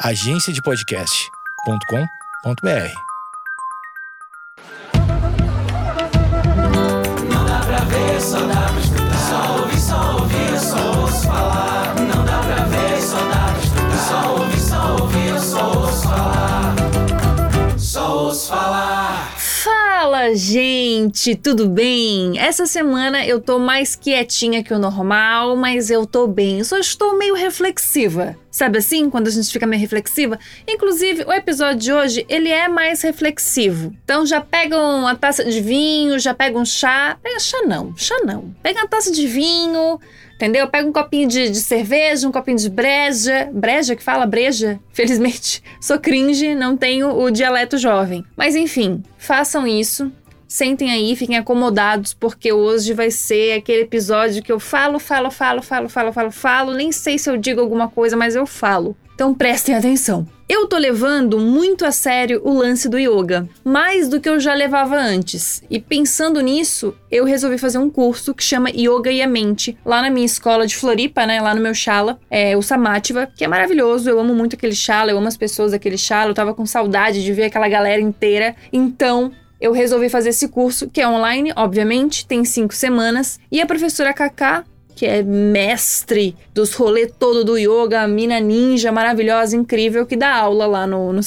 agenciadepodcast.com.br. Não dá pra ver, só. Só ouvir, só ouvir, ouço falar. Não dá pra ver, só. Só ouvir, só ouvir, eu falar. Falar. Fala, gente, tudo bem? Essa semana eu tô mais quietinha que o normal, mas eu tô bem. Só estou meio reflexiva. Sabe assim, quando a gente fica meio reflexiva? Inclusive, o episódio de hoje, ele é mais reflexivo. Então já pega uma taça de vinho, já pega um chá. Pega chá não, chá não. Pega uma taça de vinho, entendeu? Pega um copinho de, de cerveja, um copinho de breja. Breja que fala breja? Felizmente, sou cringe, não tenho o dialeto jovem. Mas enfim, façam isso. Sentem aí, fiquem acomodados, porque hoje vai ser aquele episódio que eu falo, falo, falo, falo, falo, falo, falo. Nem sei se eu digo alguma coisa, mas eu falo. Então prestem atenção. Eu tô levando muito a sério o lance do yoga, mais do que eu já levava antes. E pensando nisso, eu resolvi fazer um curso que chama Yoga e a Mente, lá na minha escola de Floripa, né, lá no meu shala, é o Samatva, que é maravilhoso. Eu amo muito aquele shala, eu amo as pessoas daquele shala, eu tava com saudade de ver aquela galera inteira. Então, eu resolvi fazer esse curso, que é online, obviamente, tem cinco semanas, e a professora Kaká, que é mestre dos rolê todo do yoga, mina ninja maravilhosa, incrível, que dá aula lá no, no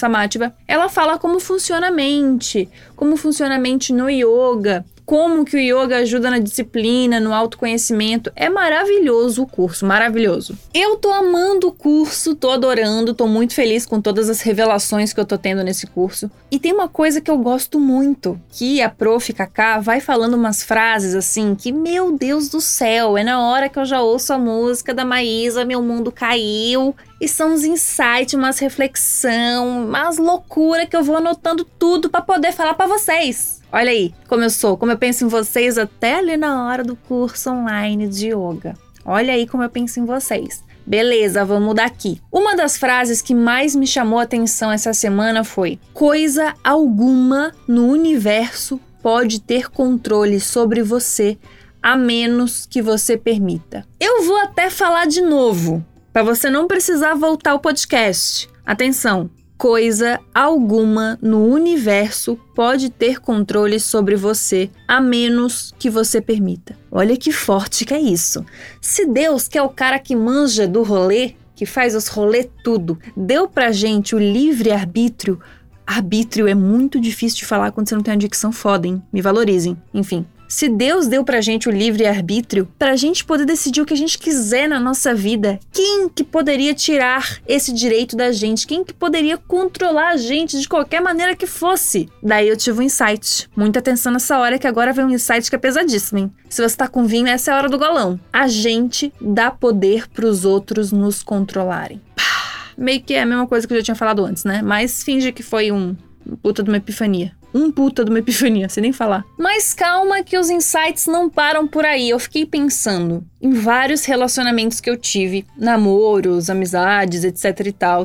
ela fala como funciona a mente, como funciona a mente no yoga, como que o yoga ajuda na disciplina, no autoconhecimento. É maravilhoso o curso, maravilhoso. Eu tô amando o curso, tô adorando, tô muito feliz com todas as revelações que eu tô tendo nesse curso. E tem uma coisa que eu gosto muito, que a prof Kaká vai falando umas frases assim, que meu Deus do céu, é na hora que eu já ouço a música da Maísa, meu mundo caiu. E são uns insights, umas reflexão, umas loucura que eu vou anotando tudo para poder falar para vocês. Olha aí como eu sou, como eu penso em vocês até ali na hora do curso online de yoga. Olha aí como eu penso em vocês. Beleza, vamos daqui. Uma das frases que mais me chamou a atenção essa semana foi: Coisa alguma no universo pode ter controle sobre você a menos que você permita. Eu vou até falar de novo, para você não precisar voltar ao podcast. Atenção, coisa alguma no universo pode ter controle sobre você a menos que você permita. Olha que forte que é isso. Se Deus, que é o cara que manja do rolê, que faz os rolê tudo, deu pra gente o livre arbítrio, arbítrio é muito difícil de falar quando você não tem uma dicção foda, hein? Me valorizem. Enfim, se Deus deu pra gente o livre arbítrio, pra gente poder decidir o que a gente quiser na nossa vida, quem que poderia tirar esse direito da gente? Quem que poderia controlar a gente de qualquer maneira que fosse? Daí eu tive um insight. Muita atenção nessa hora que agora vem um insight que é pesadíssimo, hein? Se você tá com vinho, essa é a hora do golão. A gente dá poder pros outros nos controlarem. Pá, meio que é a mesma coisa que eu já tinha falado antes, né? Mas finge que foi um puta de uma epifania. Um puta de uma epifania, sem nem falar. Mas calma que os insights não param por aí. Eu fiquei pensando em vários relacionamentos que eu tive, namoros, amizades, etc e tal.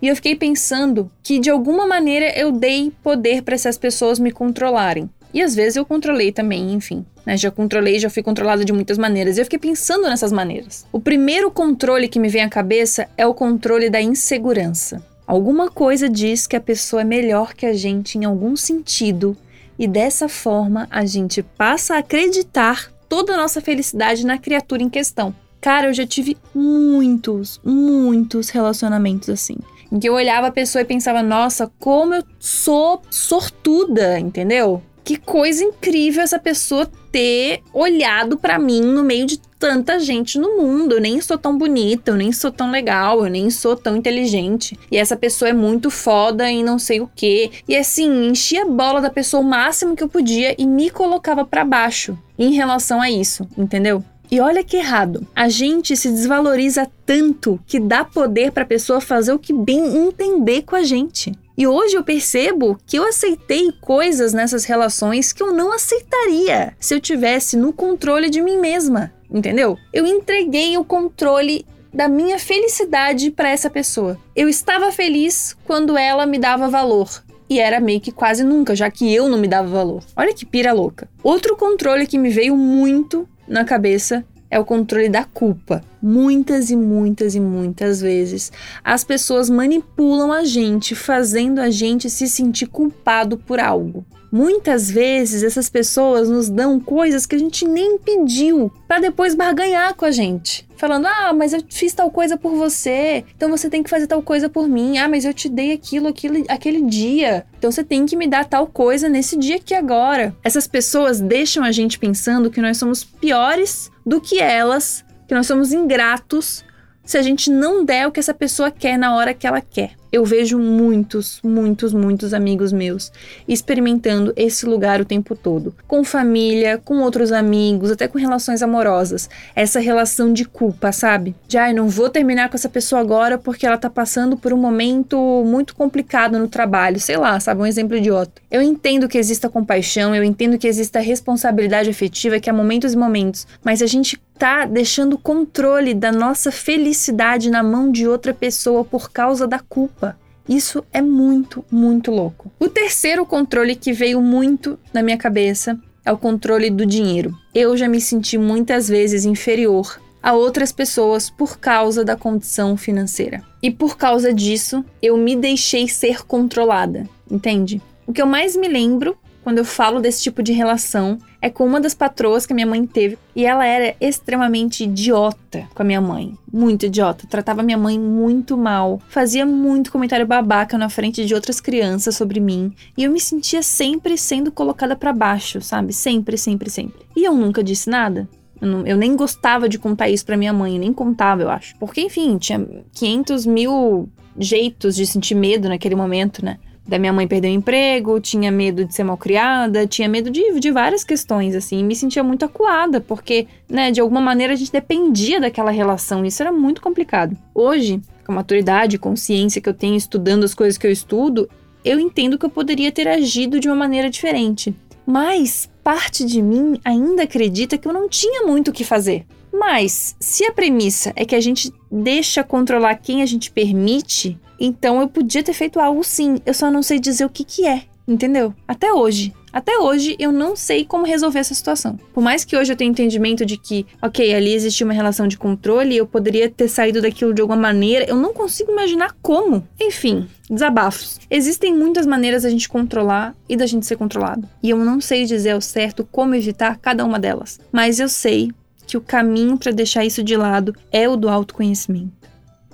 E eu fiquei pensando que de alguma maneira eu dei poder para essas pessoas me controlarem. E às vezes eu controlei também, enfim. Né? Já controlei, já fui controlada de muitas maneiras. E eu fiquei pensando nessas maneiras. O primeiro controle que me vem à cabeça é o controle da insegurança. Alguma coisa diz que a pessoa é melhor que a gente em algum sentido, e dessa forma a gente passa a acreditar toda a nossa felicidade na criatura em questão. Cara, eu já tive muitos, muitos relacionamentos assim. Em que eu olhava a pessoa e pensava, nossa, como eu sou sortuda, entendeu? Que coisa incrível essa pessoa ter olhado para mim no meio de tanta gente no mundo. Eu nem sou tão bonita, eu nem sou tão legal, eu nem sou tão inteligente. E essa pessoa é muito foda em não sei o que. E assim, enchia a bola da pessoa o máximo que eu podia e me colocava para baixo em relação a isso, entendeu? E olha que errado. A gente se desvaloriza tanto que dá poder para a pessoa fazer o que bem entender com a gente. E hoje eu percebo que eu aceitei coisas nessas relações que eu não aceitaria se eu tivesse no controle de mim mesma, entendeu? Eu entreguei o controle da minha felicidade para essa pessoa. Eu estava feliz quando ela me dava valor. E era meio que quase nunca, já que eu não me dava valor. Olha que pira louca. Outro controle que me veio muito na cabeça é o controle da culpa. Muitas e muitas e muitas vezes as pessoas manipulam a gente, fazendo a gente se sentir culpado por algo. Muitas vezes essas pessoas nos dão coisas que a gente nem pediu para depois barganhar com a gente. Falando, ah, mas eu fiz tal coisa por você, então você tem que fazer tal coisa por mim. Ah, mas eu te dei aquilo, aquilo aquele dia, então você tem que me dar tal coisa nesse dia aqui agora. Essas pessoas deixam a gente pensando que nós somos piores do que elas, que nós somos ingratos se a gente não der o que essa pessoa quer na hora que ela quer eu vejo muitos, muitos, muitos amigos meus experimentando esse lugar o tempo todo, com família, com outros amigos, até com relações amorosas. Essa relação de culpa, sabe? De ai, não vou terminar com essa pessoa agora porque ela tá passando por um momento muito complicado no trabalho, sei lá, sabe? Um exemplo idiota. Eu entendo que exista compaixão, eu entendo que exista responsabilidade afetiva, que há momentos e momentos, mas a gente tá deixando o controle da nossa felicidade na mão de outra pessoa por causa da culpa. Isso é muito, muito louco. O terceiro controle que veio muito na minha cabeça é o controle do dinheiro. Eu já me senti muitas vezes inferior a outras pessoas por causa da condição financeira. E por causa disso, eu me deixei ser controlada, entende? O que eu mais me lembro quando eu falo desse tipo de relação é com uma das patroas que minha mãe teve e ela era extremamente idiota com a minha mãe, muito idiota, tratava minha mãe muito mal, fazia muito comentário babaca na frente de outras crianças sobre mim e eu me sentia sempre sendo colocada para baixo, sabe? Sempre, sempre, sempre. E eu nunca disse nada. Eu, não, eu, nem gostava de contar isso pra minha mãe, nem contava, eu acho. Porque, enfim, tinha 500 mil jeitos de sentir medo naquele momento, né? Da minha mãe perder o emprego, tinha medo de ser mal criada, tinha medo de, de várias questões, assim, me sentia muito acuada, porque, né, de alguma maneira a gente dependia daquela relação, isso era muito complicado. Hoje, com a maturidade e consciência que eu tenho estudando as coisas que eu estudo, eu entendo que eu poderia ter agido de uma maneira diferente. Mas parte de mim ainda acredita que eu não tinha muito o que fazer. Mas, se a premissa é que a gente deixa controlar quem a gente permite, então eu podia ter feito algo sim, eu só não sei dizer o que que é, entendeu? Até hoje. Até hoje eu não sei como resolver essa situação. Por mais que hoje eu tenha entendimento de que, ok, ali existia uma relação de controle, eu poderia ter saído daquilo de alguma maneira, eu não consigo imaginar como. Enfim, desabafos. Existem muitas maneiras da gente controlar e da gente ser controlado. E eu não sei dizer ao certo como evitar cada uma delas. Mas eu sei que o caminho para deixar isso de lado é o do autoconhecimento.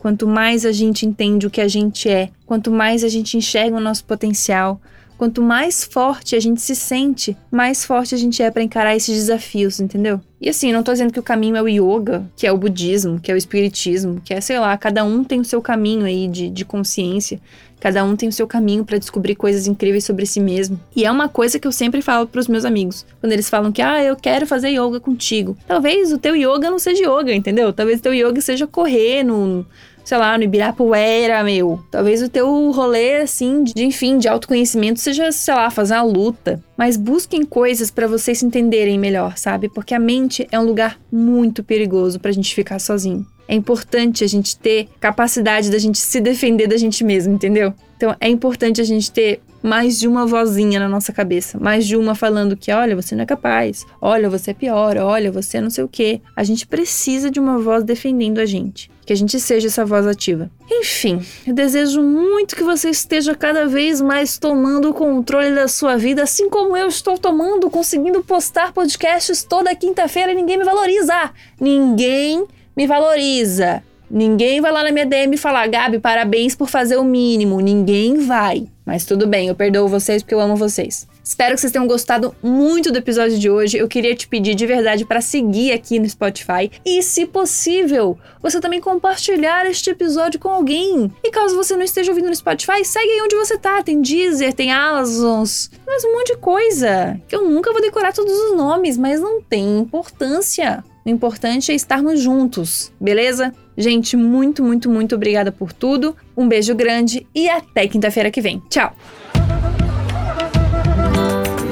Quanto mais a gente entende o que a gente é, quanto mais a gente enxerga o nosso potencial, quanto mais forte a gente se sente, mais forte a gente é para encarar esses desafios, entendeu? E assim, não tô dizendo que o caminho é o yoga, que é o budismo, que é o espiritismo, que é, sei lá, cada um tem o seu caminho aí de, de consciência, cada um tem o seu caminho para descobrir coisas incríveis sobre si mesmo. E é uma coisa que eu sempre falo para os meus amigos, quando eles falam que, ah, eu quero fazer yoga contigo. Talvez o teu yoga não seja yoga, entendeu? Talvez o teu yoga seja correr no sei lá, no Ibirapuera, meu. Talvez o teu rolê, assim, de, enfim, de autoconhecimento seja, sei lá, fazer uma luta. Mas busquem coisas para vocês se entenderem melhor, sabe? Porque a mente é um lugar muito perigoso pra gente ficar sozinho. É importante a gente ter capacidade da gente se defender da gente mesmo, entendeu? Então é importante a gente ter mais de uma vozinha na nossa cabeça, mais de uma falando que, olha, você não é capaz, olha, você é pior, olha, você é não sei o quê. A gente precisa de uma voz defendendo a gente, que a gente seja essa voz ativa. Enfim, eu desejo muito que você esteja cada vez mais tomando o controle da sua vida, assim como eu estou tomando, conseguindo postar podcasts toda quinta-feira e ninguém me valoriza. Ninguém me valoriza. Ninguém vai lá na minha DM falar, Gabi, parabéns por fazer o mínimo. Ninguém vai. Mas tudo bem, eu perdoo vocês porque eu amo vocês. Espero que vocês tenham gostado muito do episódio de hoje. Eu queria te pedir de verdade para seguir aqui no Spotify e, se possível, você também compartilhar este episódio com alguém. E caso você não esteja ouvindo no Spotify, segue aí onde você tá. Tem Deezer, tem Amazons, mais um monte de coisa que eu nunca vou decorar todos os nomes, mas não tem importância. O importante é estarmos juntos, beleza? Gente, muito, muito, muito obrigada por tudo. Um beijo grande e até quinta-feira que vem. Tchau!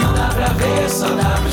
Não dá pra ver, só dá pra